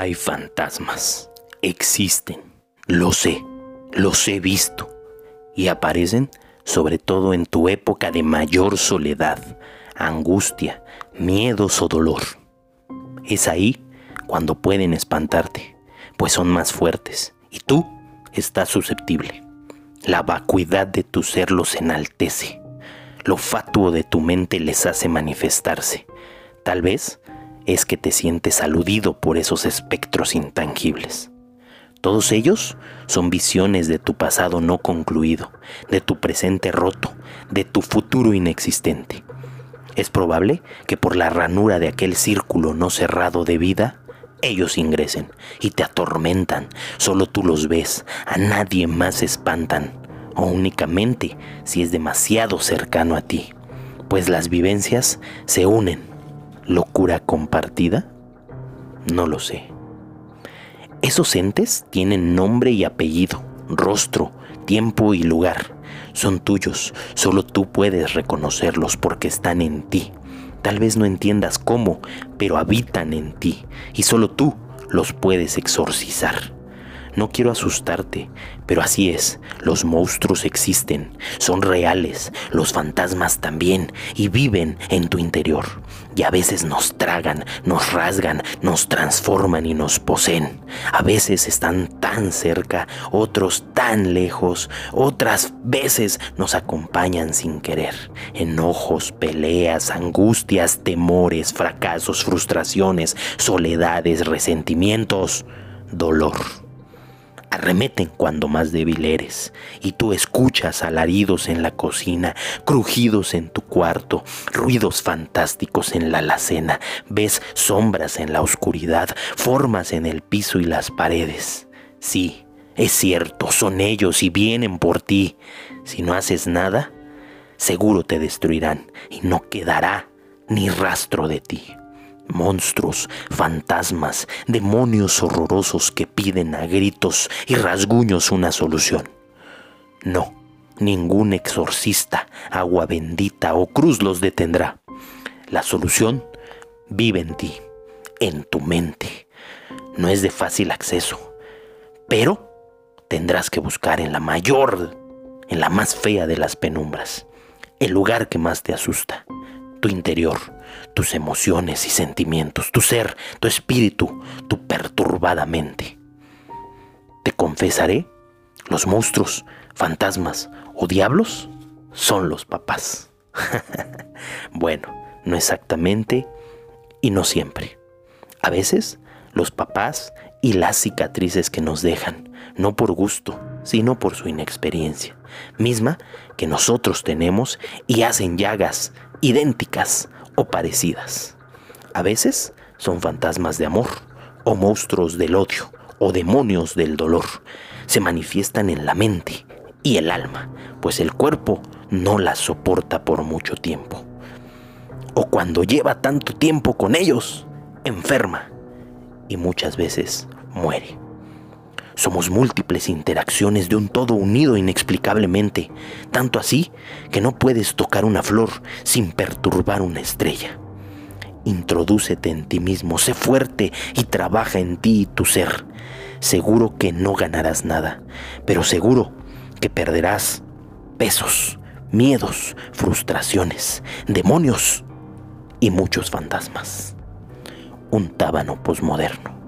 Hay fantasmas. Existen. Lo sé. Los he visto. Y aparecen sobre todo en tu época de mayor soledad, angustia, miedos o dolor. Es ahí cuando pueden espantarte, pues son más fuertes y tú estás susceptible. La vacuidad de tu ser los enaltece. Lo fatuo de tu mente les hace manifestarse. Tal vez es que te sientes aludido por esos espectros intangibles. Todos ellos son visiones de tu pasado no concluido, de tu presente roto, de tu futuro inexistente. Es probable que por la ranura de aquel círculo no cerrado de vida, ellos ingresen y te atormentan. Solo tú los ves, a nadie más espantan, o únicamente si es demasiado cercano a ti, pues las vivencias se unen. ¿Locura compartida? No lo sé. Esos entes tienen nombre y apellido, rostro, tiempo y lugar. Son tuyos, solo tú puedes reconocerlos porque están en ti. Tal vez no entiendas cómo, pero habitan en ti y solo tú los puedes exorcizar. No quiero asustarte, pero así es, los monstruos existen, son reales, los fantasmas también, y viven en tu interior. Y a veces nos tragan, nos rasgan, nos transforman y nos poseen. A veces están tan cerca, otros tan lejos, otras veces nos acompañan sin querer. Enojos, peleas, angustias, temores, fracasos, frustraciones, soledades, resentimientos, dolor arremeten cuando más débil eres, y tú escuchas alaridos en la cocina, crujidos en tu cuarto, ruidos fantásticos en la alacena, ves sombras en la oscuridad, formas en el piso y las paredes. Sí, es cierto, son ellos y vienen por ti. Si no haces nada, seguro te destruirán y no quedará ni rastro de ti monstruos, fantasmas, demonios horrorosos que piden a gritos y rasguños una solución. No, ningún exorcista, agua bendita o cruz los detendrá. La solución vive en ti, en tu mente. No es de fácil acceso, pero tendrás que buscar en la mayor, en la más fea de las penumbras, el lugar que más te asusta, tu interior tus emociones y sentimientos, tu ser, tu espíritu, tu perturbada mente. Te confesaré, los monstruos, fantasmas o diablos son los papás. bueno, no exactamente y no siempre. A veces los papás y las cicatrices que nos dejan, no por gusto, sino por su inexperiencia, misma que nosotros tenemos y hacen llagas idénticas parecidas. A veces son fantasmas de amor, o monstruos del odio, o demonios del dolor. Se manifiestan en la mente y el alma, pues el cuerpo no las soporta por mucho tiempo. O cuando lleva tanto tiempo con ellos, enferma y muchas veces muere. Somos múltiples interacciones de un todo unido inexplicablemente, tanto así que no puedes tocar una flor sin perturbar una estrella. Introdúcete en ti mismo, sé fuerte y trabaja en ti y tu ser. Seguro que no ganarás nada, pero seguro que perderás pesos, miedos, frustraciones, demonios y muchos fantasmas. Un tábano posmoderno.